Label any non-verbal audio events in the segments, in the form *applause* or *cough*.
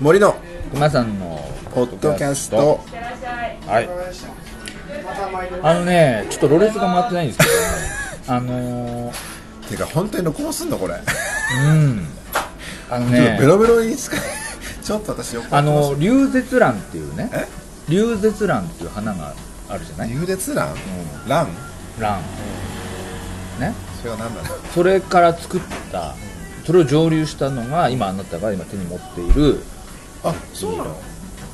森の熊さんのポッドキャスト。はい。あのねちょっとロレスが回ってないんですけど。*laughs* あのー、てか本当に録音すんのこれ、うん。あのね。ベロベロに使い *laughs* ちょっと私よあの龍舌蘭っていうね。え？龍舌蘭っていう花があるじゃない？流舌蘭？蘭？蘭。ね。それは何だろうそれから作ったそれを蒸留したのが今あなたが今手に持っているあそうなの？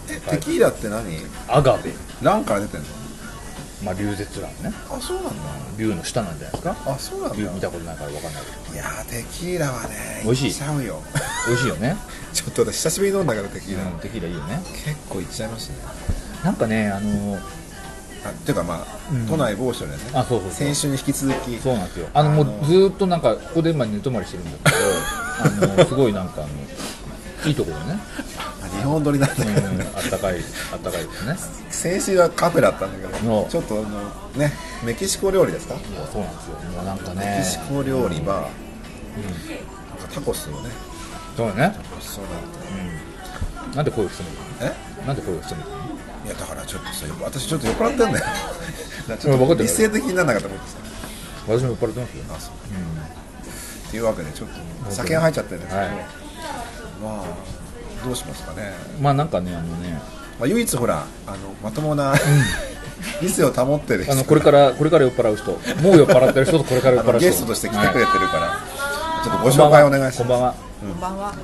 えテキーラって何？アガベ。蘭から出てんの？まあ龍舌蘭ね。あそうなんだ。龍の下なんじゃないですか？あそうなんだ。龍見たことないから分かんないけど。いやーテキーラはね美味しい？っちゃうよ。美味しいよね。*laughs* ちょっと私久しぶりに飲んだからテキーラ、うんテキーラいいよね。結構いっちゃいましたね。なんかねあのあっていうかまあ、うん。都内某所でねあそうそう先週に引き続きそうなんですよ。あのもうずーっとなんかここで今寝泊まりしてるんだけど *laughs* あのすごいなんかあのいいところね、あ日本撮りなんだ。けどうん、ね、あったかいあったかいですね。先週はカフェだったんだけのどちょっとあのねメキシコ料理ですか？そうなんですよ。もうなんかメねキシコ料理は、なんかタコスをね。そうだね、そううん、なんで声を潜めだえ？るなんで声を潜めるいやだからちょっとさよ私ちょっと酔っ払ってんだよ。*laughs* ちょっと分かってる。理性的にならなかったと思ってさ私も酔っ払ってますよ。あそう。っていうわけでちょっと酒が入っちゃってるんですけど、はい。まあどうしますかね、まあなんかねあのねまあ、唯一ほらあのまともな、*laughs* 理性を保ってる人。あのこれからこれから酔っ払う人。もう酔っ払ってる人とこれから酔っあ払う人。のゲストとして来てくれてるから、ちょっとご紹介お願いします。こんばんは。こんばんは。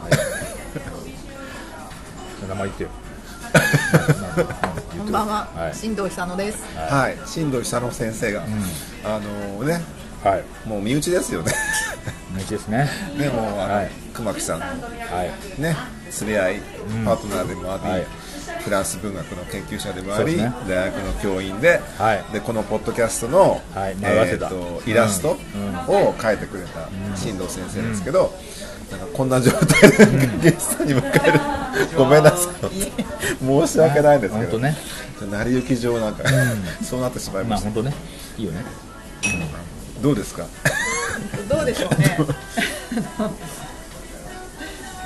名前言ってよこんばんは。はい。新藤久野です。はい。新藤久野先生が、あのね。はい。もう身内ですよね。道ですね。*laughs* でもあの、はい。熊木さん。のはい。ね。連れ合いパートナーでもあり、はい。フランス文学の研究者でもあり、大学の教員で,、はい。でこのポッドキャストの、はい。えーとイラストうん。を描いてくれた新藤先生ですけど、なんかこんな状態でゲストに迎える、ごめんなさい。申し訳ないですけど、本当ね。成り行き上なん。か、そうなってしまいました、まあ本当ね。いいよね。どうですか？*laughs* どうでしょうね。*laughs*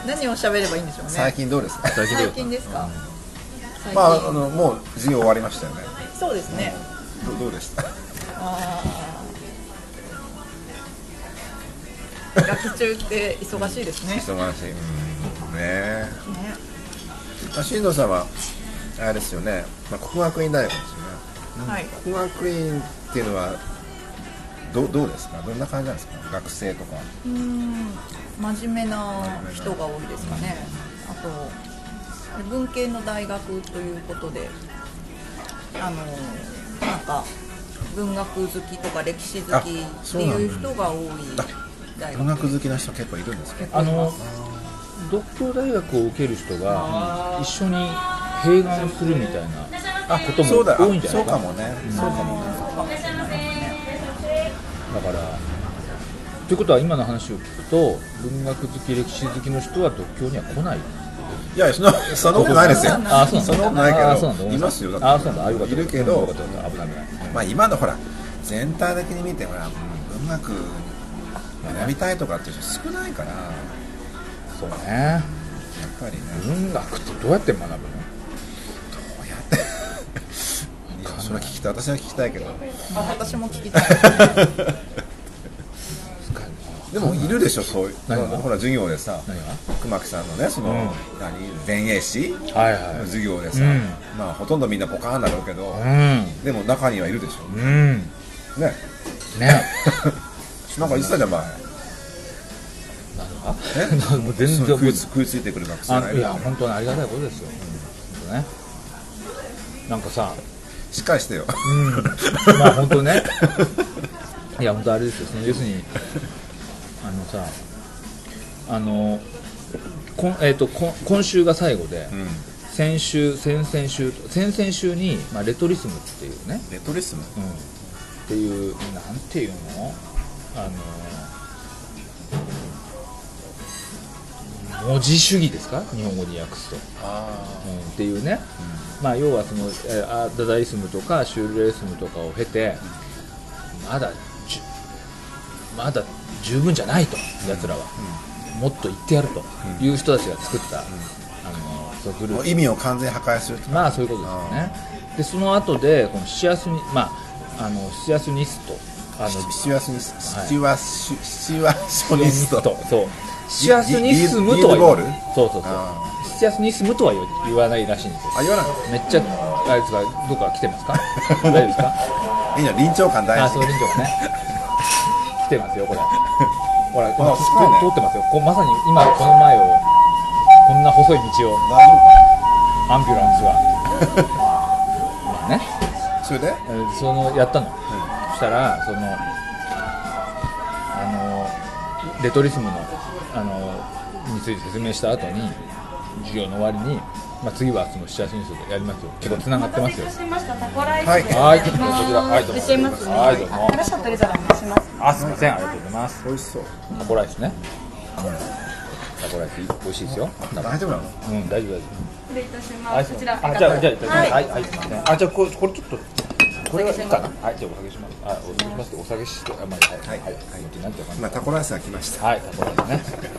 何を喋ればいいんでしょうね。最近どうですか？最近ですか？まああのもう授業終わりましたよね。そうですね。どどうでした？あ学期中って忙しいですね。忙しい、うん、ね。まあ、新藤さんはあれですよね、まあ、国学院大学ですよねはい。国学院っていうのはどどうですか？どんな感じなんですか？学生とかうーん。真面目な人が多いですかね。あと文系の大学ということで、あのなんか文学好きとか歴史好きあっていう人が多い大文学学好きな人結構いるんですか？あの独協大学を受ける人が一緒に併願するみたいなこともそうだ。多いんじゃなそいうかな。かもね、そうかもね。だからということは今の話を聞くと文学好き歴史好きの人は独協には来ない。いやそんなそんなことないですよ。あそうなんだ。そんなことないけどい。ますよあそうなんだ。あよかった。いるけど危ない危ない。まあ今のほら全体的に見てほら文学学びたいとかっていう人少ないから。やそうね。っぱりね。文学ってどうやって学ぶの？どうやって？*laughs* いやそれは聞きたい。私は聞きたいけど。あ私も聞きたい。でもいるでしょそういう。ほら授業でさ熊木さんのねその、うん。何？前衛史はいはの授業でさ、うん。まあほとんどみんなポカーンだろうけど、いでも中にはいるでしょ。うんうん。ね。ね *laughs* なんか言ってたじゃん前。何がもう全然食い。つ食いついてくる学生がい。るあいや本当にありがたいことですよ。本当ね。なんかさ。しっかりしてよ。うん。まあ本当ね。いや本当あれですよ。その要するにあのさあのこん、えー、とこん今週が最後で、うん。先週先々週先々週に、まあ、レトリスムっていうね、レトリスム？うん、っていうなんていうの？あの文字主義ですか？日本語に訳すと、あうん、っていうね、まあ、要はそのダダイスムとかシュールレイスムとかを経て、まだまだ十分じゃないとやつらは、もっと言ってやると。いう人たちが作った、あのそうグループ。意味を完全に破壊するとまあそういうことですよね。でその後でこのシアスニまああのシアスニストあのシチュアスニスシチュアシシチュアショニスト。そう。シアスニスムとは言わないリードそうそうそう。あシアスニスムとは言言わないらしいんですよ。あ言わない。めっちゃあいつがどこか来てますか？*laughs* 大丈夫ですか？いいの臨場感大あ、事そう、臨場がね。来てますよ、これ。ほら、あ今すごいね。通ってますよ。こうまさに今、この前を、こんな細い道を、大丈アンビュランスが。*laughs* まあね、夫かそれで？えーその、やったの。そしたら、その、あの、レトリスムの、あの、について説明した後に、授業の終わりに、まあ、次はそのシチュアスニでやりますよ。結構繋がってますよ。はいはい、こちら、はい、どうも。いらっしゃいますねはい、どうも。あ、すみません、ありがとうございます。美味しそうタコライスね。タコライス美味しいですよ。大丈夫なの？うん、大丈夫大丈失礼いたし夫。ますこちらあ、じゃあ、じゃあ、いただきます。ははいい、はい、すみません。あ、じゃあ、これ、これちょっと。これはいいかな。はい、じゃあ、お下げします。あ、お下げします。お下げして、あ、まあ、はい、はい、はい、はい、なんていうか今タコライスが来ましたな。はい、タコライスね。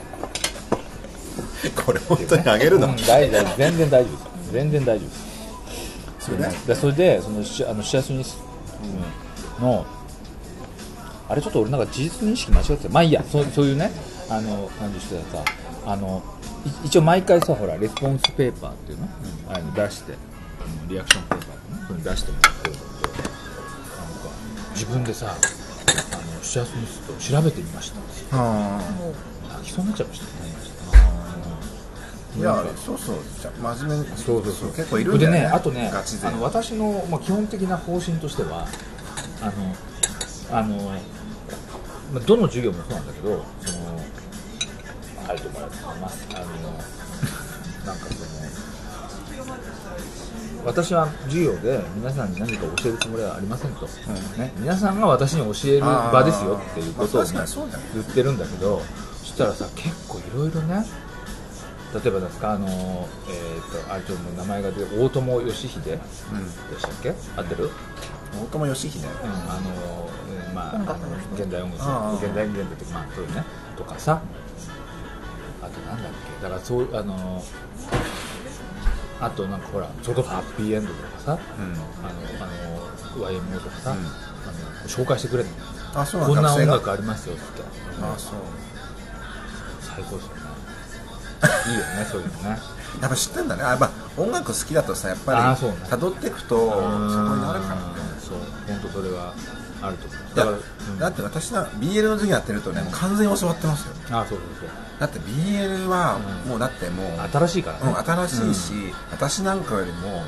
*laughs* これ本当にあげるの？うん、大丈夫、全然大丈夫です。全然大丈夫です。それで？で、それで、その、シあの、シアスニス。の。あれ、ちょっと、俺、なんか、事実認識間違ってた。まあ、いいや、そう、そういうね。あの、感じしてたさ。あの。い一応、毎回さ、ほら、レスポンスペーパーっていうの？あの、出して。うんリアクションペーパーってね、それ出してもらって。自分でさ。あの、シアスニスト調べてみました。あ泣きそうになっちゃいましたね。いやそうそう真面目にそうそうそう結構いるんだよねでねあとねあの私の、まあ、基本的な方針としてはあのあの、まあ、どの授業もそうなんだけどそのありがとうございますあのなんか私は授業で皆さんに何か教えるつもりはありませんと、ね、皆さんが私に教える場ですよっていうことを、あーねまあ言ってるんだけどそしたらさ結構いろいろね例えばですかあの、えー、とあれちょっと名前が出て大友義秀でしたっけ、合ってる、大友義秀。うん、あの、えーまあ、音楽の人。現代音楽ああ現代音楽ってまあそうねとかさ。あとなんだっけ？だからそうあのあとなんかほらちょうどハッピーエンドとかさ、うん。あのあの YMO とかさ、うん。あの紹介してくれるの。あそうなんこんな音楽ありますよってあそう。最高ですよね。いいよねそういうのね。*laughs* やっぱ知ってんだね。あ、まあ、音楽好きだとさやっぱりあそうね。辿っていくとそこになるからね。そう。本当それはあると思う。だから、うん。だって私は BL の授業やってるとね完全に教わってますよ。あそうそうだって BL はうん。もうだってもう、新しいからね、うん、新しいし、私なんかよりも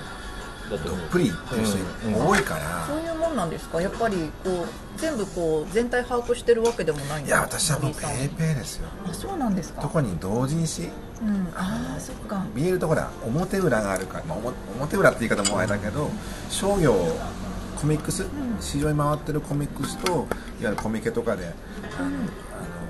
どっぷりっていう人うん。多いから、そういうもんなんですか？やっぱりこう全部こう全体把握してるわけでもないんいですかや私はもうペーペーですよ。あそうなんですか。特に同人誌。うん。ああそっか。BL とほら表裏があるから、まあ、表表裏って言い方もあれだけど商業コミックス、市場に回ってるコミックスといわゆるコミケとかであ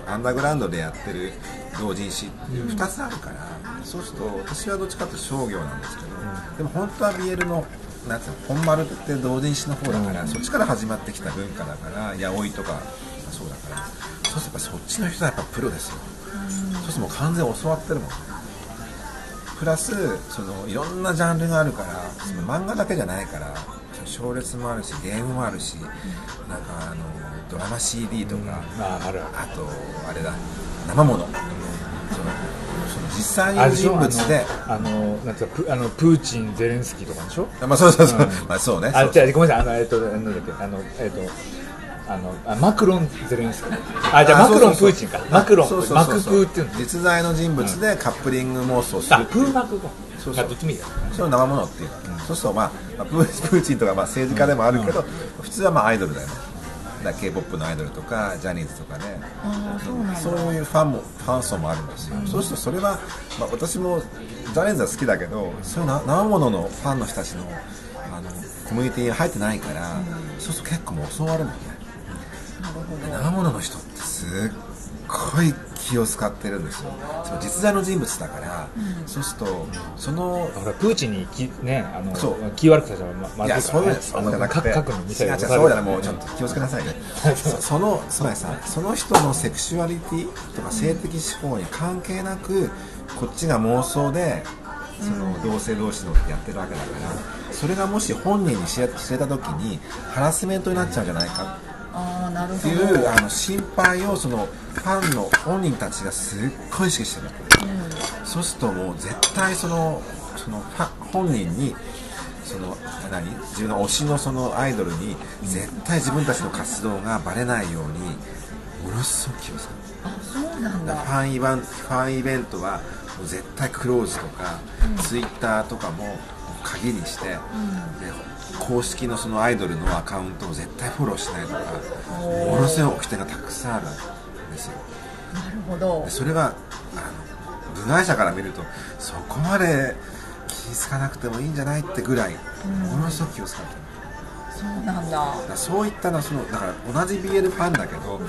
のアンダーグラウンドでやってる同人誌っていう2つあるから、そうすると私はどっちかというと商業なんですけど、でも本当は BL のなんていうの本丸って同人誌の方だから、そっちから始まってきた文化だから八百とかそうだからそうするとそっちの人はやっぱプロですよ、そうするともう完全に教わってるもん。プラスそのいろんなジャンルがあるからその漫画だけじゃないから小列もあるしゲームもあるしなんかあのドラマ CD とか、ああるある。あとあれだ生もの実際に人物であのなんつうかプあのプーチンゼレンスキーとかでしょ？あまあそうそうそう、うん。まあそうね。あじゃあごめんなさい。あのえっとなんだっけあのえっとあのあマクロンゼレンスキーあじゃあマクロンプーチンかマクロンマクプーっていうの実在の人物でカップリング妄想するあプーマクかそうそうあどっちもいいやそれを生ものっていうの、そうすると、まあ、プーチンとかまあ政治家でもあるけど、普通はまあアイドルだよねだ k p o p のアイドルとかジャニーズとかね。そうなんだ。そういうファンもファン層もあるんですよ、そうするとそれは、まあ、私もジャニーズは好きだけどそういうな生もののファンの人たちのあのコミュニティに入ってないから、そうすると結構もう教わるんだよね生ものの人ってすっごい気を使ってるんですよ。その実在の人物だから、そうするとそのほらプーチンにきねあのそう。気悪くさせたらままずいからね。そういうそうじゃなくて核のミサそうじゃないもうちょっと気をつけなさいね。そそのつまりさその人のセクシュアリティとか性的思考に関係なくこっちが妄想でその同性同士のやってるわけだからそれがもし本人に知れ知れた時にハラスメントになっちゃうんじゃないかああなるっていほどうあの心配をそのファンの本人たちがすっごい意識してるわけそうするともう絶対そのそのファ本人にその何？自分の推しのそのアイドルに絶対自分たちの活動がバレないようにものすごく気をつける。あそうなんだ。ファンイベントファンイベントはもう絶対クローズとか、ツイッターとかも鍵にして、で公式のそのアイドルのアカウントを絶対フォローしないとかものすごい掟がたくさんあるんですよ。なるほど。でそれはあの部外者から見るとそこまで気づかなくてもいいんじゃないってぐらい、ものすごく気を使ってるそうなんだ。だそういったのはそのだから同じ BL ファンだけど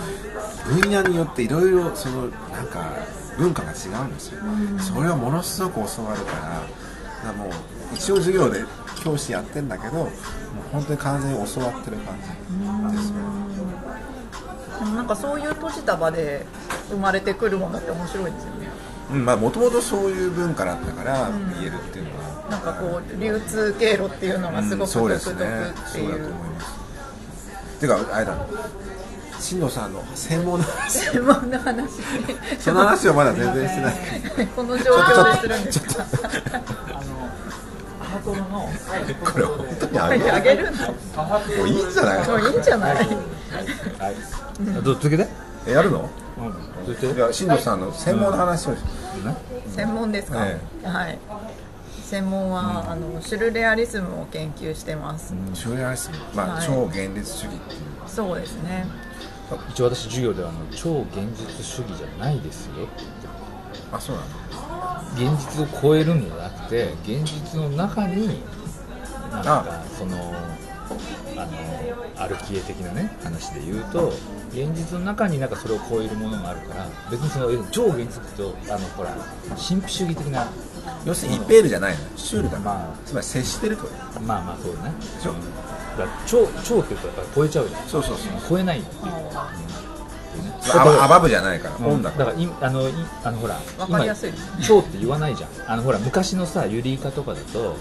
分野によっていろいろそのなんか文化が違うんですよ、それをものすごく教わるからだからもう一応授業で教師やってんだけどもう本当に完全に教わってる感じですよなんかそういう閉じた場で生まれてくるものって面白いですよね。うんまあもともとそういう文化だったから言えるっていうのは、なんかこう流通経路っていうのがすごく独特っていう。そうだと思います。てかあれだ。新藤さんの専門の話。専門の話。その話をまだ全然してない。*laughs* この状況でするんですか *laughs* これ本当にあげあげるのもういいんじゃない？もういいんじゃない？はい。どう続けて？えやるの？うん。いや新藤さんの専門の話をし専門ですか、えはい。専門は、あのシュルレアリスムを研究してます、シューレアリスム。まあ、はい。超現実主義っていう。そうですね。一応私授業ではあの超現実主義じゃないですよあそうなの。現実を超えるんじゃなくて現実の中になんかそのあのアルキエ的なね話で言うと現実の中になんかそれを超えるものがあるから別にその超現実とあのほら神秘主義的な要するにイペールじゃないの。シュールだから、まあ。つまり接してるとまあまあそうね。でしょだから超超って言うとやっぱり超えちゃうじゃん。そうそうそう。超えないっていう。アバアバブじゃないから、うん。オンだから。だからいあのいあのほらわかりやすい。です今超って言わないじゃん。あのほら昔のさユリイカとかだと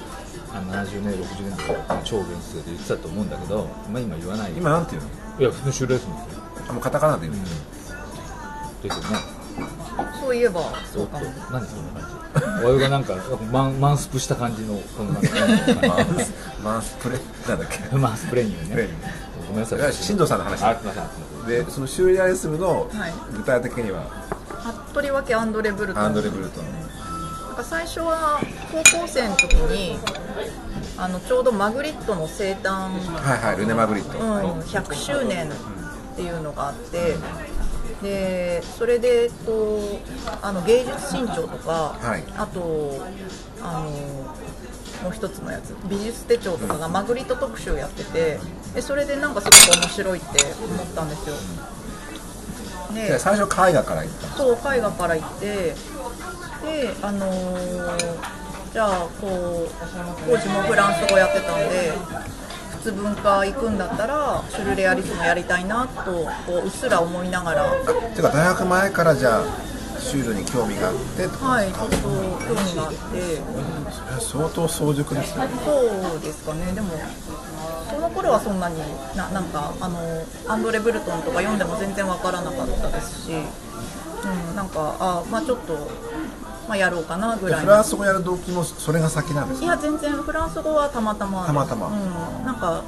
あの70年60年代とか超現実で言ってたと思うんだけど、まあ、今言わない今なんていうの？いや普通にシュールレースもあもうカタカナで言うの、ですよね。そういえばそそううかも。何そんな感じ？我々がなんかマンマンスプした感じのこのなんか *laughs* マウスマウスプレなんだっけ？マンスプレーニングね。プレーニングごめんなさい。新藤さんの話でそのシューレアリスムのはい。具体的には、服部分けアンドレ・ブルト。ンアンドレ・ブルトンなんか最初は高校生の時にあのちょうどマグリットの生誕、はいはいルネ・マグリット、うん、100周年っていうのがあってでそれで、えっと、あの芸術新潮とか、はい。あとあのもう一つのやつ美術手帳とかがマグリット特集やっててでそれでなんかすごく面白いって思ったんですよ。でで最初絵画から行ったのそう絵画から行ってであのーじゃあこう当時もフランス語やってたんで普通文化行くんだったらシュルレアリスムやりたいなとこううっすら思いながら。てか大学前からじゃあシュールに興味があってはいちょっと興味があって。それは相当早熟ですね。そうですかね。でもその頃はそんなにななんかあのアンドレ・ブルトンとか読んでも全然わからなかったですし、うん、なんかあまあちょっと、まあ、やろうかなぐらいの。フランス語やる動機もそれが先なんですか？いや全然。フランス語はたまたま。たまたま。うん、なんか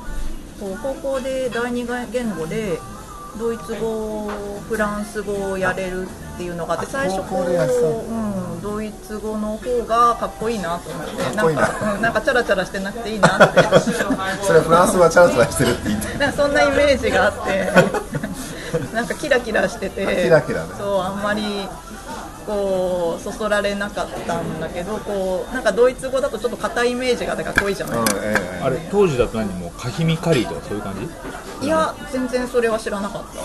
こう高校で第二言語でドイツ語フランス語をやれるっていうのがあってあ最初こう、うん、ドイツ語の方がかっこいいなと思ってな。なんか、うん、なんかチャラチャラしてなくていいなって。*laughs* それはフランス語はチャラチャラしてるって言って。なんかそんなイメージがあって。*laughs* なんかキラキラしてて。キラキラね。そうあんまりこうそそられなかったんだけどこうなんかドイツ語だとちょっと硬いイメージがかっこいいじゃない？うんですか、ええ。あれ当時だと何？もうカヒミカリーとかそういう感じ？いや全然それは知らなかった。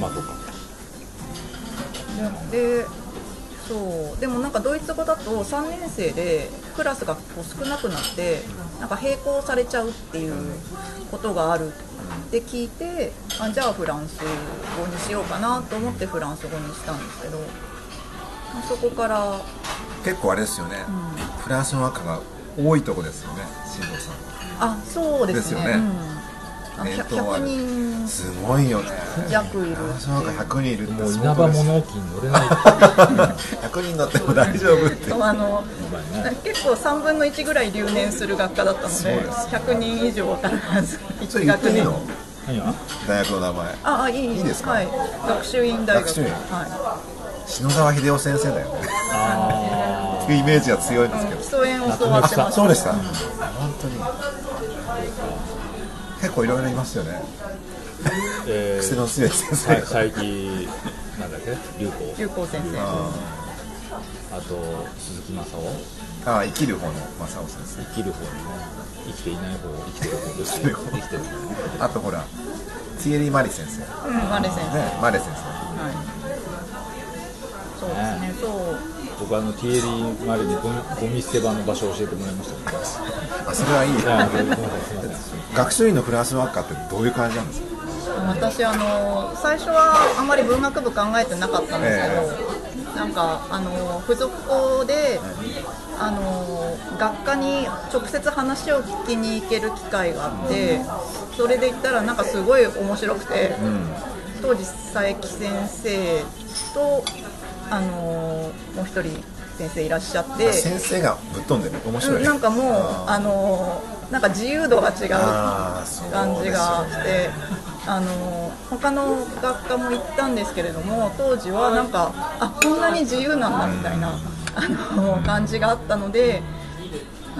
まあとか。でそう。でもなんかドイツ語だと3年生でクラスがこう少なくなってなんか並行されちゃうっていうことがあるって聞いてあじゃあフランス語にしようかなと思ってフランス語にしたんですけどまあそこから結構あれですよね、フランスの赤が多いとこですよね新藤さん。はあそうですね。ですよね。うん。あえーと100人。すごいよね。弱いるフランスの赤100人いるってもう稲葉物置に乗れない100人乗っても大丈夫って。そうあの結構3分の1ぐらい留年する学科だったのでそうです100人以上必ず。それ言っていいの何が？大学の名前。ああいいいい。ですか？はい、学習院大学。学習院。は篠沢秀夫先生だよね。あっていうイメージが強いんですけい、ど基礎演を教わってました。そうでした、本当に結構いろいろいますよね。ーえ癖の強い先生ー、さ佐伯なんだっけ？龍子流行先生。ああ。と鈴木正夫。あああ生きる方の正雄先生。きる方にね生きていない方生きてる方です。生きてるあとほらティエリー・マリ先生。ねうんマレ先生、マレ先はい。そうですね。そう僕あのティエリー・マリにゴミゴミ捨て場の場所を教えてもらいました。けど生あそれはいい。学習院のフランス学科ってどういう感じなんですか？私あの最初はあんまり文学部考えてなかったんですけど、なんかあの付属校であの学科に直接話を聞きに行ける機会があってそれで行ったらなんかすごい面白くて、当時佐伯先生とあのもう一人先生いらっしゃって。先生がぶっ飛んでる。面白い。うんなんかもうあのなんか自由度が違う感じがしてあの他の学科も行ったんですけれども当時はなんかあこんなに自由なんだみたいなあの感じがあったので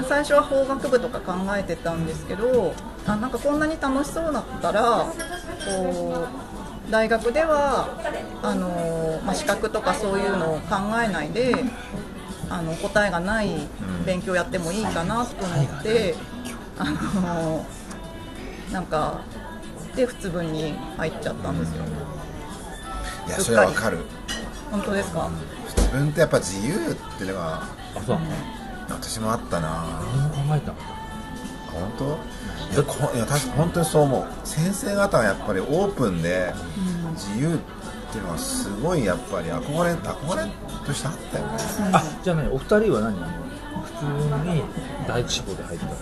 最初は法学部とか考えてたんですけどあなんかこんなに楽しそうだったらこう大学ではあの、まあ、資格とかそういうのを考えないであの答えがない勉強やってもいいかなと思って、あのなんかで普通分に入っちゃったんですよ、いやそれはわかる。本当ですか、自分ってやっぱ自由っていうのがあそう。なの私もあったな。何も考えた。の本当？いやこいや確か本当にそう思う。先生方はやっぱりオープンで自由っていうのはすごいやっぱり憧れ憧れとしてあったよね。あじゃあねお二人は何？あの普通に第一志望で入ったの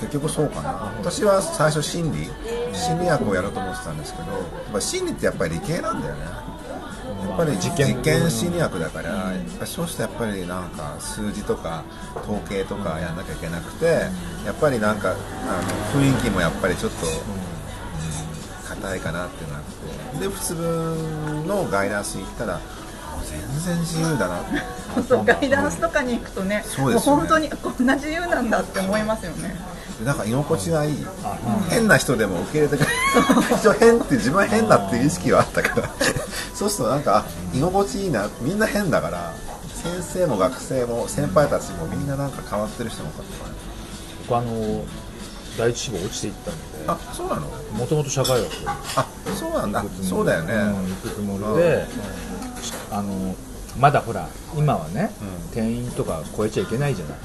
結局そうかな。私は最初心理。心理学をやろうと思ってたんですけどやっぱ心理ってやっぱり理系なんだよね。やっぱり実験心理学だから、やっぱりそうしてやっぱりなんか数字とか統計とかやんなきゃいけなくて、やっぱりなんかあの雰囲気もやっぱりちょっと硬いかなってなって。で普通のガイダンスに行ったら全然自由だな。ってそうガイダンスとかに行くとねそうですよね。もう本当にこんな自由なんだって思いますよね。なんか居心地がいい、変な人でも受け入れてくれ。る一応変って自分は変だっていう意識はあったから。そうするとなんかあ居心地いいな。みんな変だから先生も学生も先輩たちもみんななんか変わってる人も多かった。か僕あの第一志望落ちていったので。らあそうなの？もともと社会学。あそうなんだ。そうだよね、うん、行くつもりで、あのまだほら今はね、定員とか超えちゃいけないじゃない、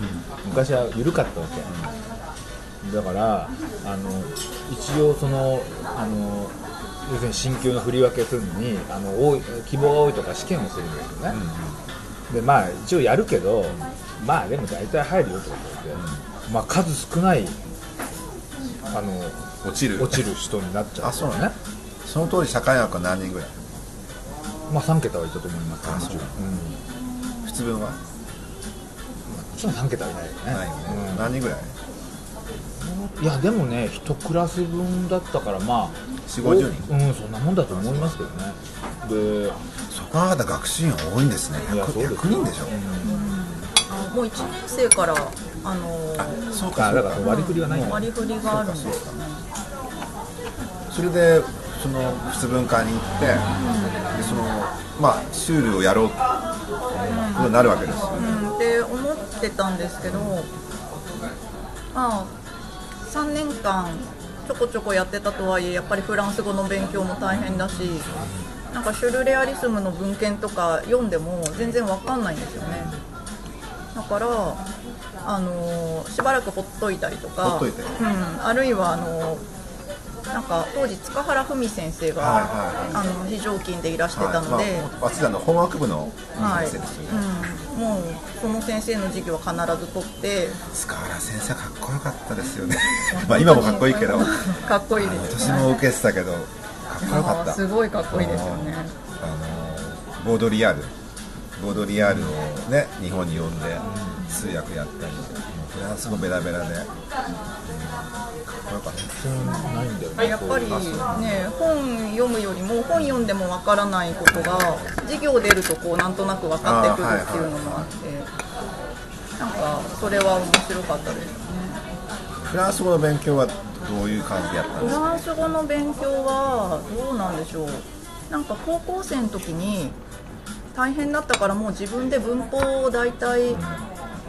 昔は緩かったわけ、だからあの一応そのあの要するに進級の振り分けするのにあの多い希望が多いとか試験をするんですよね、でまあ一応やるけどまあでも大体入るよってことで、まあ数少ないあの落ちる。落ちる人になっちゃう。あそうね。その当時社会学は何人ぐらい？まあ3桁はいたと思います。あそう。うん、も普通分は？ちろん3桁はいないよね。ないよね、何人ぐらい？うんいやでもね1クラス分だったからまあ4 50人。うんそんなもんだと思いますけどね。でそこはまだ学習院は多いんですね。いや 100, そうですよ。100人でしょ、あもう1年生からあのそうあだから割り振りがない割り振りがあるんですよねそれでその普通文化に行って、でそのまあシュールをやろうとなるわけですよ、うん、って思ってたんですけど、まあ、3年間ちょこちょこやってたとはいえやっぱりフランス語の勉強も大変だしなんかシュルレアリスムの文献とか読んでも全然わかんないんですよね。だから、あのしばらくほっといたりとかうん、あるいはあのなんか当時塚原文先生が、はいはいあの非常勤でいらしてたので、はい。まあ、早の法学部のはい先生ですよね、うん、もうその先生の授業は必ず取って。塚原先生かっこよかったですよね。*laughs* まあ今もかっこいいけど。*laughs* かっこいいです私も受けてたけどかっこよかった。すごいかっこいいですよね。あのボードリアル。ボードリアルをね日本に呼んで通訳やったりフランス語ベラベラで、うんかっこよかったないんだよねやっぱりね本読むよりも本読んでもわからないことが授業出るとこうなんとなく分かってくるっていうのもあってはいはいなんかそれは面白かったですねフランス語の勉強はどういう感じでやったんですかフランス語の勉強はどうなんでしょう？なんか高校生の時に大変だったからもう自分で文法を大体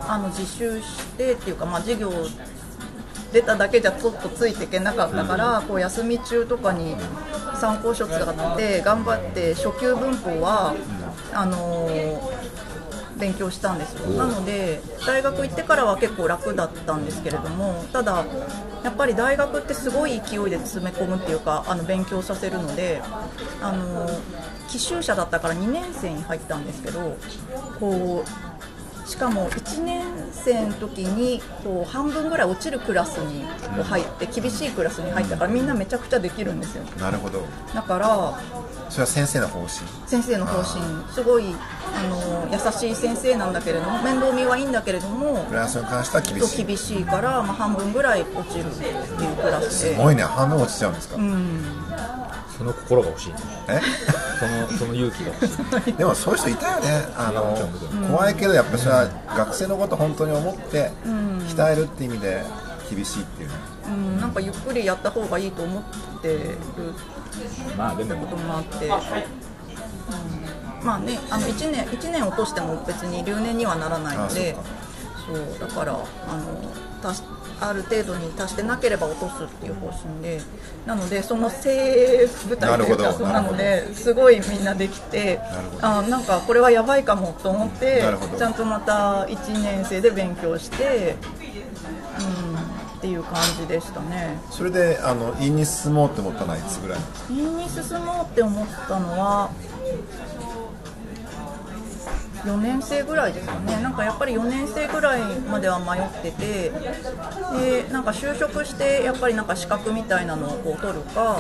あの自習してっていうか、まあ、授業出ただけじゃちょっとついていけなかったから、こう休み中とかに参考書使って頑張って初級文法はあのー勉強したんですよ。なので大学行ってからは結構楽だったんですけれどもただやっぱり大学ってすごい勢いで詰め込むっていうかあの勉強させるのであの奇襲者だったから2年生に入ったんですけどこうしかも1年生の時にこう半分ぐらい落ちるクラスに入って厳しいクラスに入ったからみんなめちゃくちゃできるんですよ。なるほど。だからそれは先生の方針？先生の方針。すごいあの優しい先生なんだけれども面倒見はいいんだけれどもフランスに関しては厳しい。と厳しいから、まあ、半分ぐらい落ちるっていうクラスで。すごいね。半分落ちちゃうんですか、その心が欲しいね。え？そのその勇気が欲しい。*laughs* でもそういう人いたよね。あの怖いけどやっぱそれは学生のこと本当に思って鍛えるって意味で厳しいっていうね。うん、なんかゆっくりやった方がいいと思ってる。まあでも。こともあって、うん。まあねあの1年一年落としても別に留年にはならないので。そうだからあの足しある程度に達してなければ落とすっていう方針でなのでその精鋭部隊というかなのですごいみんなできてあなんかこれはやばいかもと思ってちゃんとまた1年生で勉強して、うん、っていう感じでしたね。それであの院に進もうって思ったのはいつぐらい院に進もうって思ったのは4年生ぐらいですかねなんかやっぱり4年生ぐらいまでは迷っててでなんか就職してやっぱりなんか資格みたいなのをこう取るか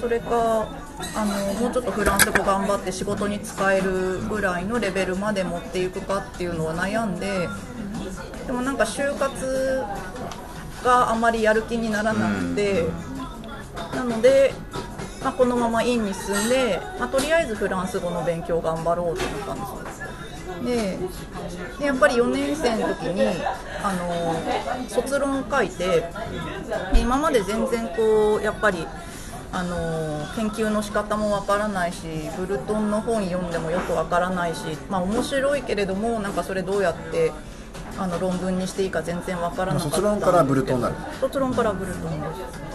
それかあのもうちょっとフランス語頑張って仕事に使えるぐらいのレベルまで持っていくかっていうのを悩んででもなんか就活があまりやる気にならなくて。なので、まあ、このまま院に進んで、まあ、とりあえずフランス語の勉強頑張ろうと思ったんですよででやっぱり4年生の時にあの卒論を書いてで今まで全然こうやっぱりあの研究の仕方もわからないしブルトンの本読んでもよくわからないし、まあ、面白いけれどもなんかそれどうやってあの論文にしていいか全然わからなかった卒論からブルトンになる卒論からブルトンです。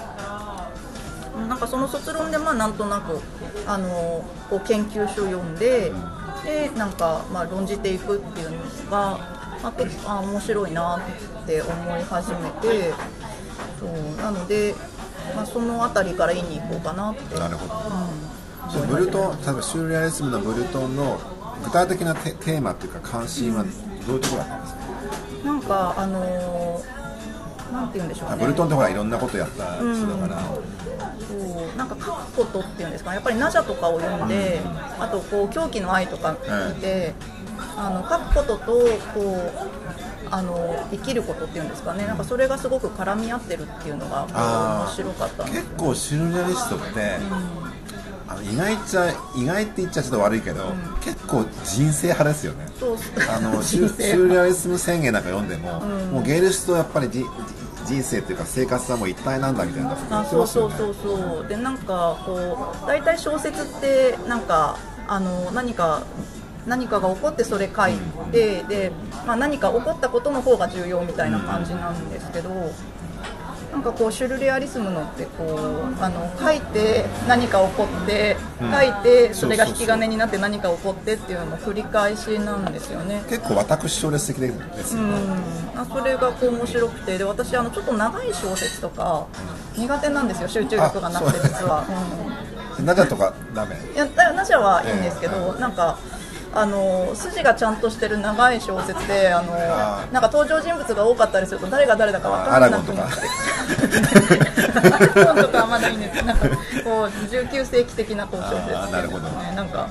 なんかその卒論でまあなんとなくあのこう研究書を読んででなんかまあ論じていくっていうのが、まあ、結構あ面白いなって思い始めてそうなので、まあ、その辺りから院に行こうかなって。なるほど、じゃあブルトン例えばシュールレアリスムのブルトンの具体的なテテーマっていうか関心はどういうところだったんですか、なんかあのーなんて言うんでしょうね。あブルトンってほらいろんなことやった人だから、そうなんか書くことっていうんですかやっぱりナジャとかを読んで、あとこう狂気の愛とか見て、あの書くこととこうあの生きることっていうんですかね。なんかそれがすごく絡み合ってるっていうのが面白かったんです結構シルレアリストって、あの意外っちゃ意外って言っちゃちょっと悪いけど、結構人生派ですよね。あのシュシュールレアリスム宣言なんか読んでも、もうゲイルスとやっぱりじ人生っていうか生活はもう一体なんだみたいな。こと言あそうそうそうそう。でなんかこう大体小説ってなんかあの何か何かが起こってそれ書いて、で、まあ、何か起こったことの方が重要みたいな感じなんですけど、なんかこうシュルレアリスムのってこうあの書いて何か起こって、書いてそれが引き金になって何か起こってっていうのの繰り返しなんですよね。結構私小説的ですよね、うん、あそれがこう面白くて。で私あのちょっと長い小説とか苦手なんですよ集中力がなくて実は。うんナジャとかダメ？いやだナジャはいいんですけど、え。なんかあの筋がちゃんとしてる長い小説であのなんか登場人物が多かったりすると誰が誰だか分からなくなってアラゴンとか。はまだいいんですけどなんかこう19世紀的なこう小説あーなるほど。ね。なんか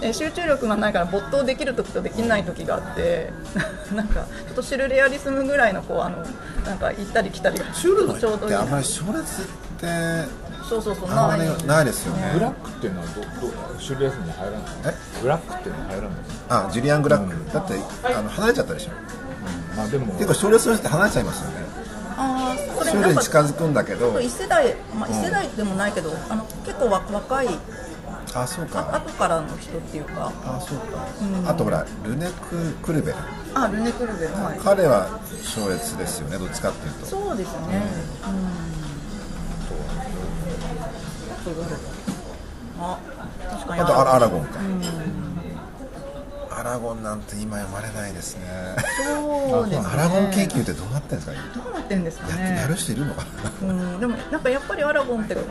え集中力がないから没頭できる時とできない時があって *laughs* なんかちょっとシルレアリスムぐらいのこうあのなんか行ったり来たりがちょうどいいそうそうそう。ないないですよね。ブラックっていうのはどどシュルレアスに入らないえブラックっていうのは入らないあジュリアン・グラック、だってあの離れちゃったでしょまあでも。結構小説の人って離れちゃいますよね。あーそシれなんか近づくんだけど。一世代、まあ、一世代でもないけど、あの結構わ若いあそうあか後からの人っていうか。あそうか、あとほらルネク・クルベルあルネ・クルベルはい。彼は小説ですよねどっちかっていうと。そうですね。うんあ確かに。あとアラゴンか、うんアラゴンなんて今読まれないですね。そうですね。アラゴン研究ってどうなってんですか？ねどうなってんですかや,、ね。やる人いるのかな？うん、でもなんかやっぱりアラゴンってこう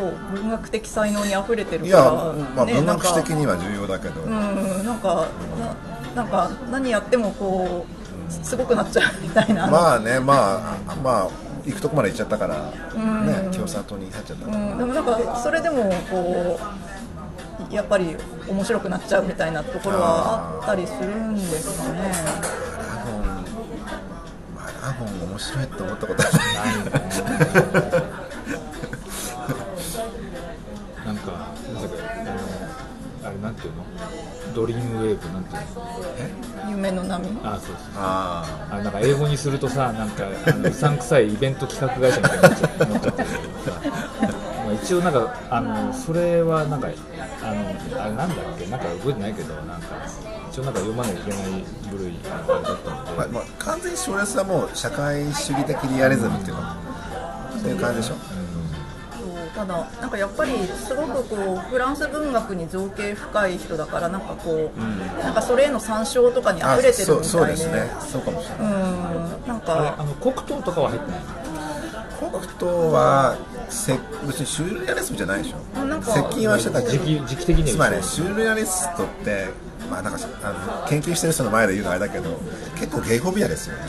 こう文学的才能に溢れてるいや、からまあ、ね文学史的には重要だけど、うんなんかななんか何やってもこうすごくなっちゃうみたいな、まあねまあまあ行くとこまで行っちゃったから、ね共産党に入っちゃったん、でもなんかそれでもこうやっぱり面白くなっちゃうみたいなところはあったりするんですかね。アラゴンアラゴン面白いって思ったことはない。*laughs* なんかなんだっけあのあれなんていうの？ドリームウェーブなんていうの？夢の波。あそうそうああなんか英語にするとさなんかあのうさんくさいイベント企画会社みたいになっちゃって。思っちゃってるけどさ、まあ、一応なんかあのそれはなんかあのあれなんだっけ？なんか覚えてないけどなんか一応なんか読まなきゃいけない部類のあれだったので、まあまあ、完全に小説はもう社会主義的リアリズムっていうのそういう感じでしょ、そうただなんかやっぱりすごくこうフランス文学に造形深い人だからなんかこう、なんかそれへの参照とかに溢れてるみたいで。そうそうですね。そうかもしれない、うん。なんかあの黒糖とかは入ってない黒糖はせ別にシュールレアリスムじゃないでしょ。なんか接近はしてたけ時ど期時期的にはつまりねシュールレアリストってまあなんかあの研究してる人の前で言うのはあれだけど結構ゲイフォビアですよね、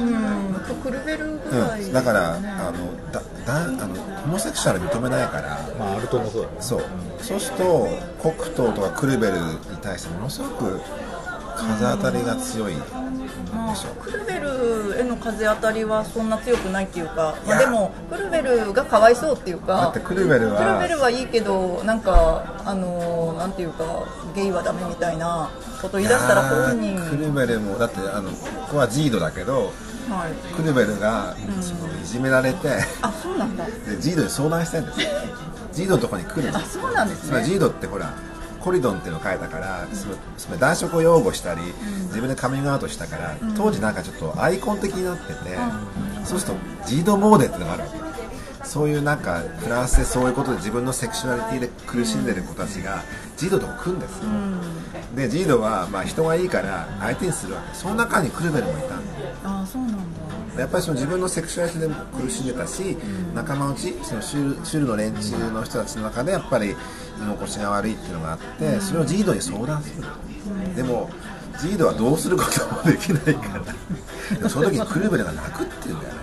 うん。とクルベルぐらい、うん、だからあのだだあのホモセクシュアル認めないからまあアルトもそうだね。そう。そうすると黒糖とかクルベルに対してものすごく風当たりが強いでしょクルベルへの風当たりはそんな強くないっていうか、まあ、でもクルベルがかわいそうっていうかだってクルベルは。クルベルはいいけどなんかあのなんていうかゲイはダメみたいなこと言い出したら本人。クルベルもだってあのここはジードだけどはい、クルベルがそのいじめられて、あそうなんだ。でジードに相談したんですよ。ジードのとこに来るんあですそうなんですね。ジードってほらコリドンっていうのを書いたから、その男色を擁護したり、自分でカミングアウトしたから、当時なんかちょっとアイコン的になってて、そうするとジードモーデっていうのがあるわけ。そういうなんかフランスでそういうことで自分のセクシュアリティで苦しんでる子たちがジードと来るんですよ、でジードはまあ人がいいから相手にするわけ。その中にクルベルもいたんだよ。あそうなんだやっぱりその自分のセクシュアリティでも苦しんでたし、仲間内そのシュールシュールの連中の人たちの中でやっぱり居心地が悪いっていうのがあって、それをジードに相談する、でもジードはどうすることもできないから。*laughs* その時にクルベルが泣くっていうんだよね。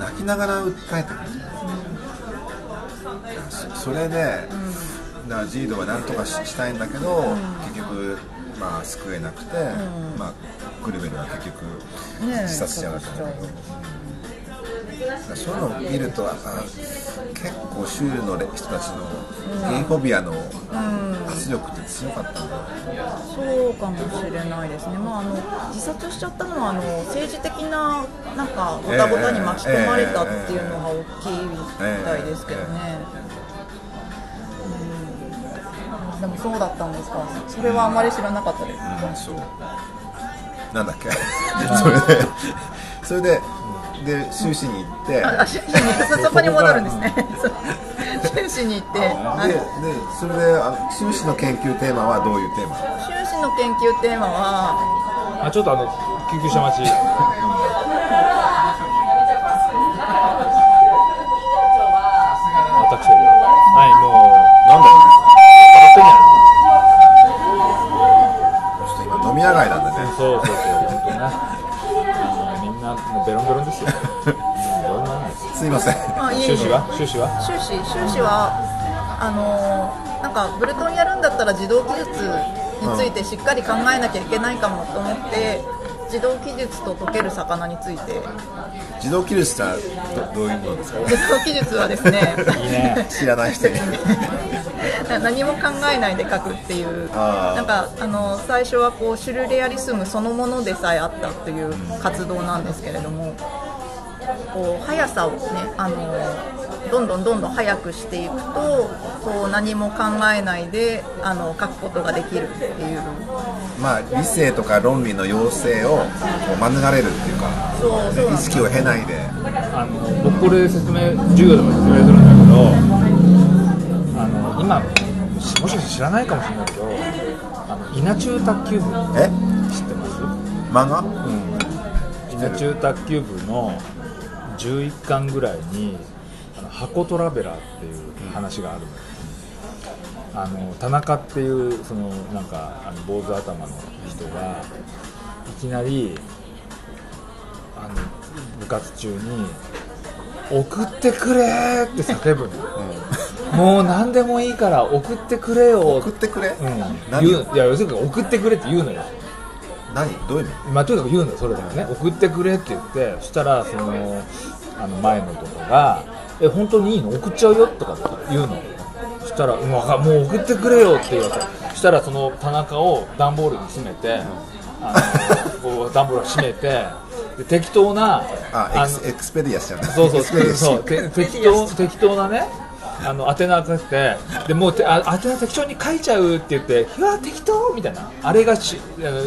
泣きながら訴えてくるんですよそそれで、だからジードは何とかししたいんだけど、結局まあ救えなくて、まあクルベルは結局自殺しちゃうわけだけど、だからそういうのを見るとあ結構シュールの人たちのゲイフォビアの圧力って強かったんだ。よねそうかもしれないですね、まあ、あの自殺しちゃったのはあの政治的ななんかごたごたに巻き込まれたっていうのが大きいみたいですけどね、うん、でもそうだったんですか。それはあまり知らなかったです、そうなんだっけ？*laughs* それでそれでで修士に行って。あ修士にそ *laughs* そこに戻るんですね。そ *laughs* う。修士に行ってはい。ででそれであの修士の研究テーマはどういうテーマ？修士の研究テーマはあちょっとあの救急車待ちはいもなんだろうね。うちょっと今飲み屋街なんでね。そうそうすすいません。あいえいえ。修士は？修士は？修士修士はあのーなんかブルトンやるんだったら自動記述についてしっかり考えなきゃいけないかもと思って、自動記述と溶ける魚について。自動記述ってどどういうものですか？自動記述はですねいいね。*laughs* 知らない人に。*laughs* 何も考えないで書くっていう。なんかあの最初はこうシュルレアリスムそのものでさえあったという活動なんですけれどもこう速さをねあのどんどんどんどん速くしていくとこう何も考えないであの書くことができるっていう。まあ理性とか論理の要請をこう免れるっていうかそうそう。意識を経ないで。あの僕これ説明授業でも説明するんだけどあの今もしかして知らないかもしれないけどあの稲中卓球部え知ってます？漫画？稲中卓球部の11巻ぐらいにあの箱トラベラーっていう話があるの。よ、あの田中っていうそのなんかあの坊主頭の人がいきなりあの部活中に「送ってくれ!」って叫ぶの、もう何でもいいから送ってくれよ。送ってくれ、うん、いや要するに送ってくれって言うのよ何？どういう意味まあ、とにかく言うのよ、それでもね、送ってくれって言って、そしたら、その、あの前のとかが、え、本当にいいの？送っちゃうよ？とか言うの。そしたら、うんわかもう送ってくれよって言われて、そしたら、その田中を段ボールに詰めて、あの *laughs* こう段ボールを閉めて、で適当な、あエあクスエクスペディアしちゃうんだそうそうエクスペディアしそうて適当適当なねあの宛名書いてでもうてあ宛名適当に書いちゃうって言ってうわ適当みたいな。あれがし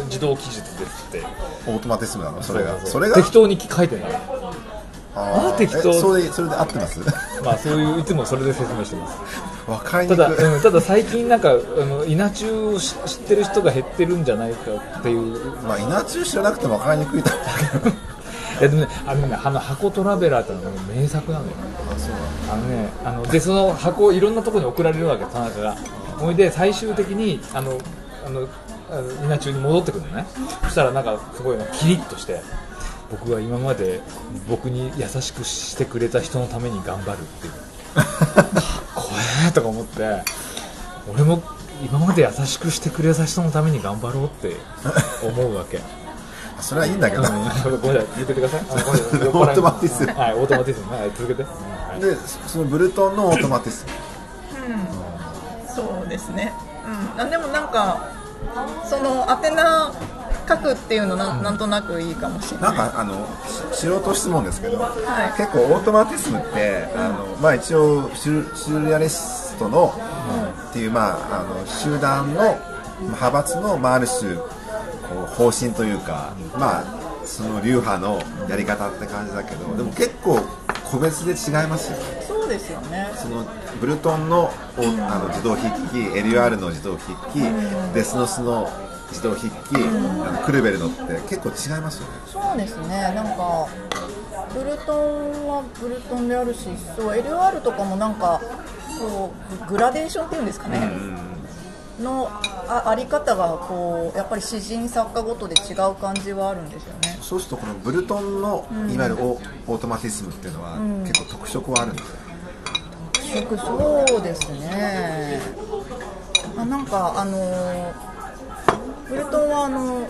自動記述ですって。オートマティスムなの？それがそれが？適当に書いてるのあー。あ適当。えそれそれで合ってます？*laughs* まあそういういつもそれで説明してます。わかりただ、にくい。うん、ただ最近なんかあの稲中を知知ってる人が減ってるんじゃないかっていう。まあ稲中知らなくてもわかりにくいと思うけど。いやでもねあのねあの箱トラベラーってのは名作なのよ。あそうあのね、あのでその箱をいろんなところに送られるわけ田中が。ほいで最終的にあのあの稲中に戻ってくるのね。そしたらなんかすごいキリッとして僕は今まで僕に優しくしてくれた人のために頑張るっていう。かっこええとか思って。俺も今まで優しくしてくれた人のために頑張ろうって思うわけ。それはいいんだけど、うん。ごめんなさい。言ってください。*laughs* オートマティスム。はいオートマティスム。はい続けて、はい。でそのブルトンのオートマティスム。そうですね、うん、あでもなんかその宛名書くっていうのななんとなくいいかもしれない。なんかあのし素人質問ですけど、い。結構オートマティスムってあの、まあ、一応シュシュルレアリストの、っていう、まあ、あの集団の派閥の、まあ、ある種方針というか、まあ、その流派のやり方って感じだけどでも結構個別で違いますよね。そうですよね。そのブルトンのおあの自動筆記 LR の自動筆記、デスノスの自動筆記、あのクルベルのって結構違いますよね。そうですね。なんかブルトンはブルトンであるしそう LR とかもなんかこうグラデーションっていうんですかね、のああり方がこうやっぱり詩人作家ごとで違う感じはあるんですよね。そうするとこのブルトンのいわゆるオ,、オートマティスムっていうのは、結構特色はあるんですよ。僕そうですね。あなんかあのブルトンはあの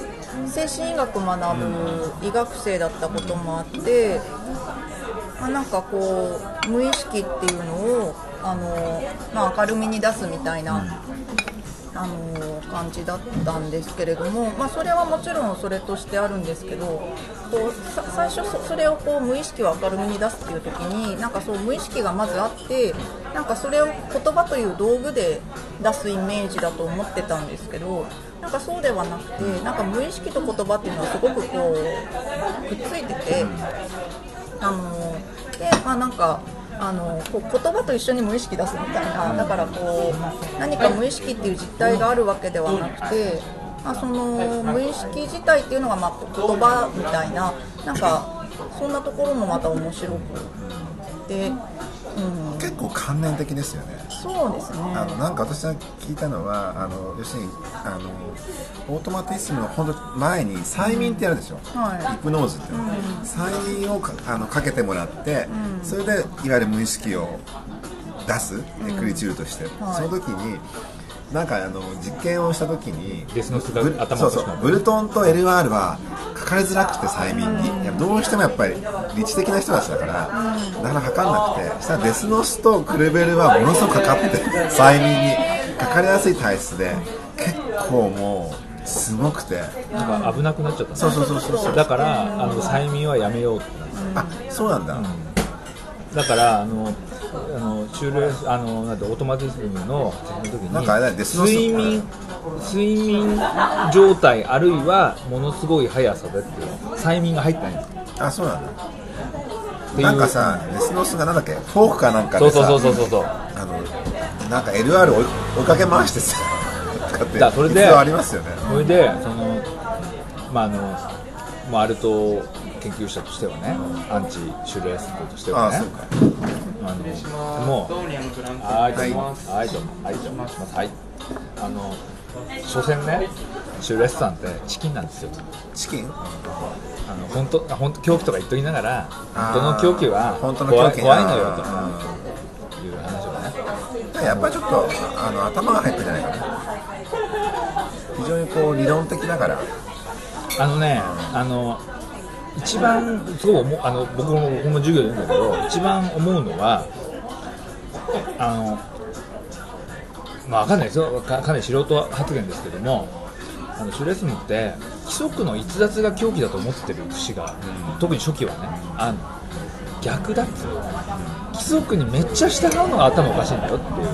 精神医学学ぶ医学生だったこともあって、まあ、なんかこう無意識っていうのをあの、まあ、明るみに出すみたいな、あの感じだったんですけれども、まあ、それはもちろんそれとしてあるんですけどこう最初そそれをこう無意識を明るみに出すっていう時になんかそう無意識がまずあってなんかそれを言葉という道具で出すイメージだと思ってたんですけどなんかそうではなくてなんか無意識と言葉っていうのはすごくこうくっついてて。あのでまあなんかあのこう言葉と一緒に無意識出すみたいな。だからこう何か無意識っていう実態があるわけではなくて、まあ、その無意識自体っていうのがまあ言葉みたいな。なんかそんなところもまた面白くて、うん、結構観念的ですよね。そうですね。あのなんか私が聞いたのはあの要するにあのオートマティスムの本当前に催眠ってやるでしょ、はい。ヒプノーズって、催眠をかあのかけてもらって、それでいわゆる無意識を出す、エクリチュールとして、はい。その時になんかあの実験をした時にデスノスがブ頭をそう落としまうそう。ブルトンと LR はかかりづらくて催眠に、いやどうしてもやっぱり理知的な人たちだから、なかなかかかんなくて。したらデスノスとクレベルはものすごくかかって *laughs* 催眠にかかりやすい体質で結構もうすごくて。なんか危なくなっちゃったね。そうそうそうそうそう。だからあの催眠はやめようってなってあそうなんだ、だからあのあのシュールあのなんてオートマティズムの時になんかあれだよデスノス睡眠睡眠状態あるいはものすごい速さでっていう催眠が入ってない。んですあそうなんだ。っていう。なんかさデスノスがなんだっけ？フォークかなんかそうでさそうそうそうそう。あのなんか LR を追い追いかけ回してさとかってだそれでありますよね。それでそのまああのまあアルト研究者としてはねアンチシュレーストとしてはね。あのもうはいどうも。はいどうも。はいどうも。はい。あの所詮ねシュレースさんってチキンなんですよ。チキン？あの本当あ本当狂気とか言っときながら本当の狂気は本当の怖い怖いのよとういう話をね。んやっぱりちょっとあの頭が入ってんじゃないかな。非常にこう理論的だから。あのね、あの一番すごいあの僕も僕も授業で言うんだけど一番思うのはあのまあわかんないですよ。かかなり素人発言ですけどもあのシュレスムって規則の逸脱が狂気だと思ってる節が、特に初期はねあの。逆だっつ規則にめっちゃ従うのが頭おかしいんだよっていう。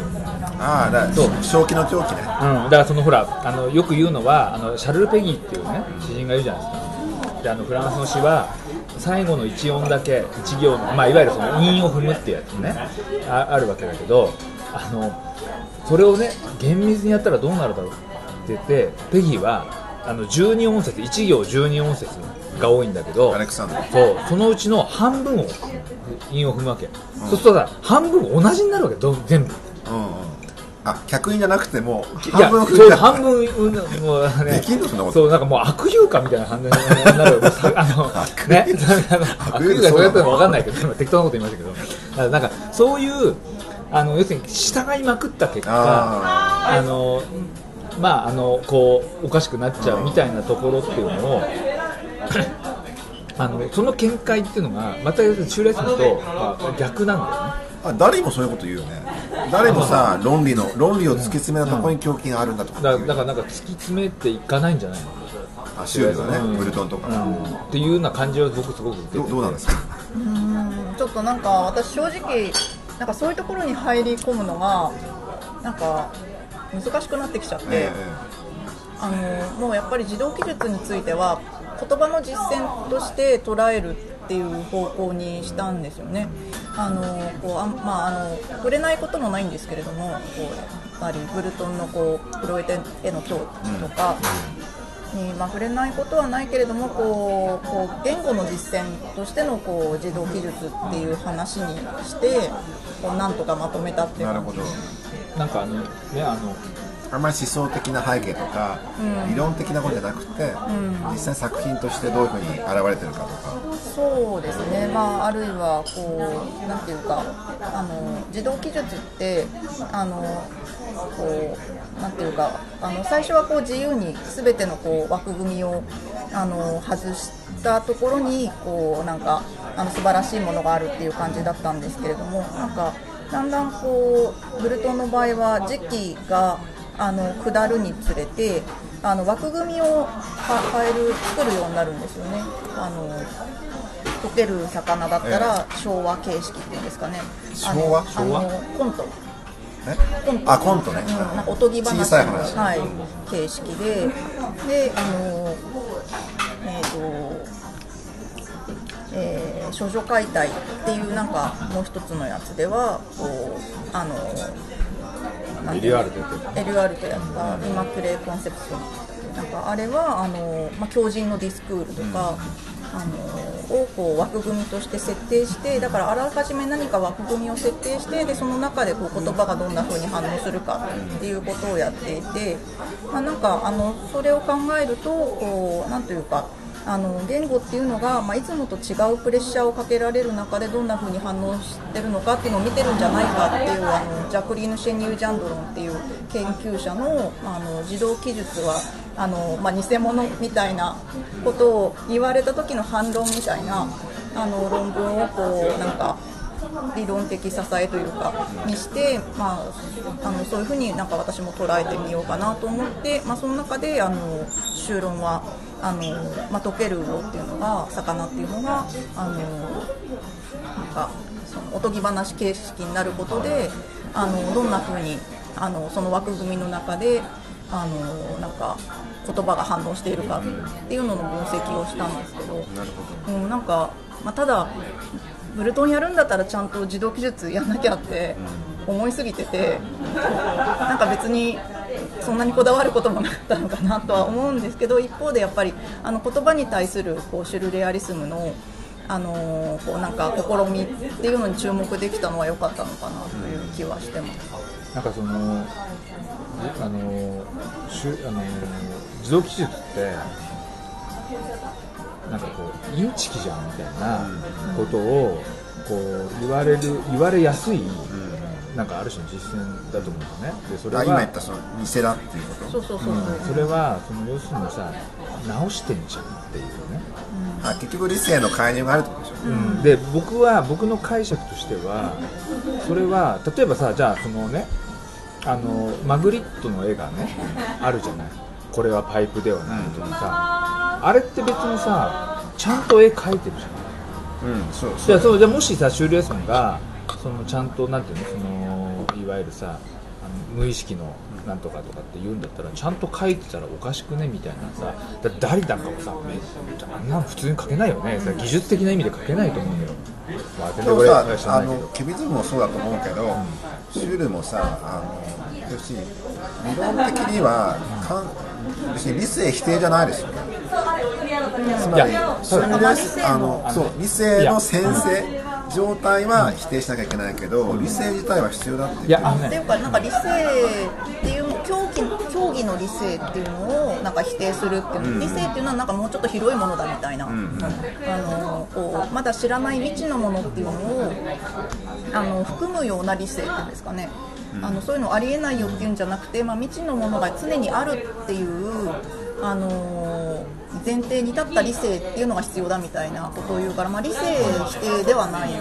ああだからそう。正気の狂気ね。うん、だからそのほらあのよく言うのはあのシャルル・ペギーっていうね詩人がいるじゃないですかであのフランスの詩は最後の一音だけ一行の、まあ、いわゆるその韻を踏むってやつね。ああるわけだけどあのそれをね厳密にやったらどうなるだろうって言ってペギーはあの12音節1行12音節が多いんだけどそうそのうちの半分を韻を踏むわけ、そうするとさ半分同じになるわけど全部。うんうんあ客員じゃなくてもいや半分そう *laughs* 半分うんもうね。できんの？そんなこと。そうなんかもう悪友かみたいな感じになるあのね *laughs* 悪友 *laughs* かそうやったの分かんないけど今適当なこと言いましたけど。なんかそういうあの要するに従いまくった結果ああのまああのこうおかしくなっちゃうみたいなところっていうのをあのその見解っていうのがまた中レッスンと、まあ、逆なんだよねあ誰もそういうこと言うよね。誰もさ論理の論理を突き詰めたところに狂気があるんだとかだだからなんか突き詰めていかないんじゃないの？あシュールがうん。ねブルトンとか。っていうような感じは僕すごく受けてて。どどうなんですか？うんちょっとなんか私正直なんかそういうところに入り込むのがなんか難しくなってきちゃって、え。あのもうやっぱり自動記述については言葉の実践として捉えるっていう方向にしたんですよね。あのこうあんまあ、あの触れないこともないんですけれどもこうやっぱりブルトンのこうプロエテへの境地とかに、まあ、触れないことはないけれどもこうこう言語の実践としてのこう自動記述っていう話にしてこうなんとかまとめたっていう。なるほど。なんかあのねあのあんまり思想的な背景とか、理論的なことじゃなくて、実際作品としてどういうふうに現れてるかとか。そうですね、まあ、あるいはこうなんていうかあの自動記述ってあのこうなんていうかあの最初はこう自由に全てのこう枠組みをあの外したところにこうなんかあの素晴らしいものがあるっていう感じだったんですけれどもなんかだんだんこうブルトンの場合は時期があの下るにつれてあの枠組みをは変える作るようになるんですよね。あの溶ける魚だったら昭和形式っていうんですかね。昭和？あのコント。え？コント。あコントね、うん、なんかおとぎ話小さい話、はい、形式で、で、あの、えっ、と、えー少女解体っていうなんかもう一つのやつではこうあの LR でやってる LR とやったイマクレコンセプトなんかあれはあの、まあ、強靭のディスクールとか、あのをこう枠組みとして設定してだからあらかじめ何か枠組みを設定してでその中でこう言葉がどんな風に反応するかっていうことをやっていて、まあ、なんかあのそれを考えるとこうなんというかあの言語っていうのが、まあ、いつもと違うプレッシャーをかけられる中でどんな風に反応してるのかっていうのを見てるんじゃないかっていうあのジャクリーヌ・シェニュー・ジャンドロンっていう研究者のあの自動記述はあの、まあ、偽物みたいなことを言われた時の反論みたいなあの論文をこうなんか理論的支えというかにして、まあ、あのそういうふうになんか私も捉えてみようかなと思って、まあ、その中であの修論はあの、まあ、溶ける魚っていうのが魚っていうのがあのなんかそのおとぎ話形式になることであのどんなふうにあのその枠組みの中であのなんか言葉が反応しているかっていうのの分析をしたんですけど。うん、なんか、まあ、ただブルトンやるんだったらちゃんと自動記述やんなきゃって思いすぎててなんか別にそんなにこだわることもなかったのかなとは思うんですけど一方でやっぱりあの言葉に対するこうシュルレアリスムのあのーこうなんか試みっていうのに注目できたのは良かったのかなという気はしてます。なんかそのあのしゅあの自動記述ってなんかこうインチキじゃんみたいなことをこう言われる言われやすい、なんかある種の実践だと思うんですよね。でそれはあ今言ったその偽だっていうこと？そうそうそうそう、うん。それはその要するにさ直してんじゃんっていうね、あ結局理性の介入があるってことでしょ？うん。で僕は僕の解釈としてはそれは例えばさじゃあそのねあのマグリットの絵がねあるじゃない。これはパイプではないとかさ、あれって別にさちゃんと絵描いてるじゃん。うんそうじゃあそうじゃあもしさシュールレーソンがそのちゃんとなんていうのそのいわゆるさあの無意識のなんとかとかって言うんだったらちゃんと書いてたらおかしくねみたいなさだってダリなんかもさめあんなの普通に書けないよね、さ技術的な意味で書けないと思うんだよ、まあ、でもさあないけど。のキュビズムもそうだと思うけど、シュールもさあの要するに理論的にはかん別に理性否定じゃないですよね。つまりいや。シュールまあのそう理性の先生状態は否定しなきゃいけないけど、理性自体は必要だっていう。いやっていうかなんか理性っていう競技競技の理性っていうのをなんか否定するっていう、理性っていうのはなんかもうちょっと広いものだみたいな、あのこうまだ知らない未知のものっていうのをあの含むような理性っていうんですかね、あのそういうのありえないよっていうんじゃなくて、まあ、未知のものが常にあるっていうあの前提に立った理性っていうのが必要だみたいなことを言うから、まあ、理性否定ではない。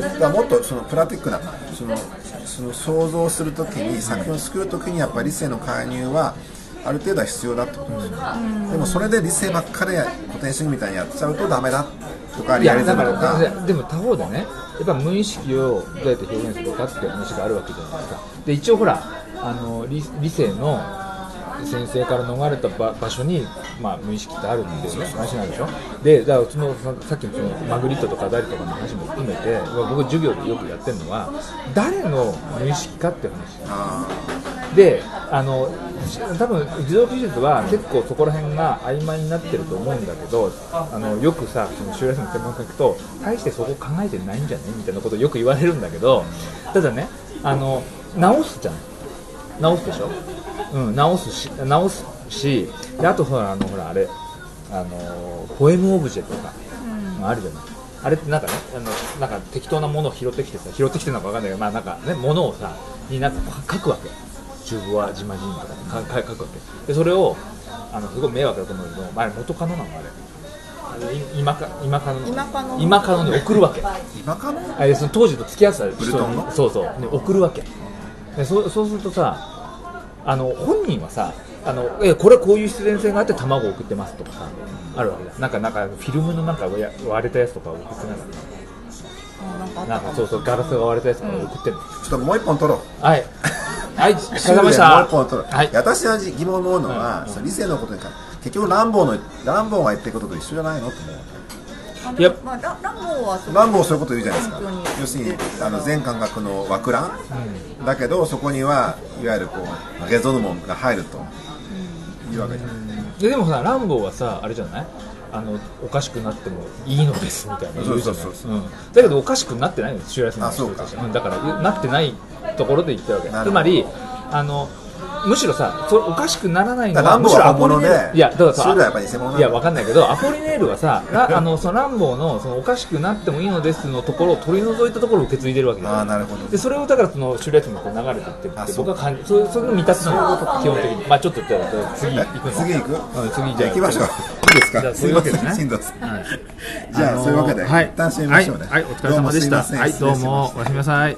だからもっとそのプラティックなそのその想像するときに作品を作るときにやっぱり理性の介入はある程度は必要だってこと。ですよ、でもそれで理性ばっかり古典主義みたいにやっちゃうとダメだとかいリアリズやだか。ムとからでも他方でねやっぱ無意識をどうやって表現するかっていう話があるわけじゃないですか。で一応ほらあの理理性の先生から逃れた場場所に、まあ、無意識ってあるんで、ね、話なんでしょ。でだからそのささっきのそのマグリットとかダリとかの話も含めて僕授業でよくやってるのは誰の無意識かって話。あであのし多分自動技術は結構そこら辺が曖昧になってると思うんだけどあのよくさその修羅の専門家に行くと大してそこ考えてないんじゃねみたいなことをよく言われるんだけどただねあの直すじゃん。直すでしょ、うん、直すし直すしであとほらあのほらあれあのポエムオブジェとかあるじゃない、あれってなんかねあのなんか適当なものを拾ってきてさ拾ってきてるのかわかんないけどまあなんかねものをさになんか書くわけ。チューブはジマジンとかねかか書くわけでそれをあのすごい迷惑だと思うけど、まあ、元カノなのあれ。今か今カノの。今カノ今カノに送るわけ。あ *laughs* 今かの？あれその当時と付き合ってた。人にそうそう。で送るわけ。でそうそうするとさあの本人はさあのえこれこういう必然性があって卵を送ってますとかさあるわけだ。なんかなんかフィルムのなんかや割れたやつとか送ってなかった？なんかそうそうガラスが割れたやつとか送ってるの、ちょっともう一本取ろう。はいはいお疲れ様でしもうたはい。私は疑問を思うのは、その理性のことにか結局ランボーのランボーが言ってることと一緒じゃないの？と思う。あいや。のまあラランボーはそうランボーそういうこと言うじゃないですか。要するにあの全感覚の枠乱、だけどそこにはいわゆるこうゲゾヌモンが入るというわけじゃない、ででもさランボーはさあれじゃない？あのおかしくなってもいいのですみたいな言うじゃない？そうそうそうう。ん。だけどおかしくなってないんですシュラスのあそうか人たちは。うん。だからなってないところで言ってるわけつまりあのむしろさそおかしくならないのはむしろアポリネールいやだからさいやわかんないけどアポリネールはさ *laughs* ラあのそのランボーのそのおかしくなってもいいのですのところを取り除いたところを受け継いでるわけじああなるほど。でそれをだからそのシュレットにこう流れていってってあそう僕は感じそれそれの見立てなの基本的にまあちょっとじゃあ次行くの。次行く？うん次じゃあ。行きましょう。いいですか？じゃあそういうわけでね。はい。じゃあそういうわけではい。一旦締めましょうね。はい、はい。お疲れ様でした。はいどうも。おやすみなさい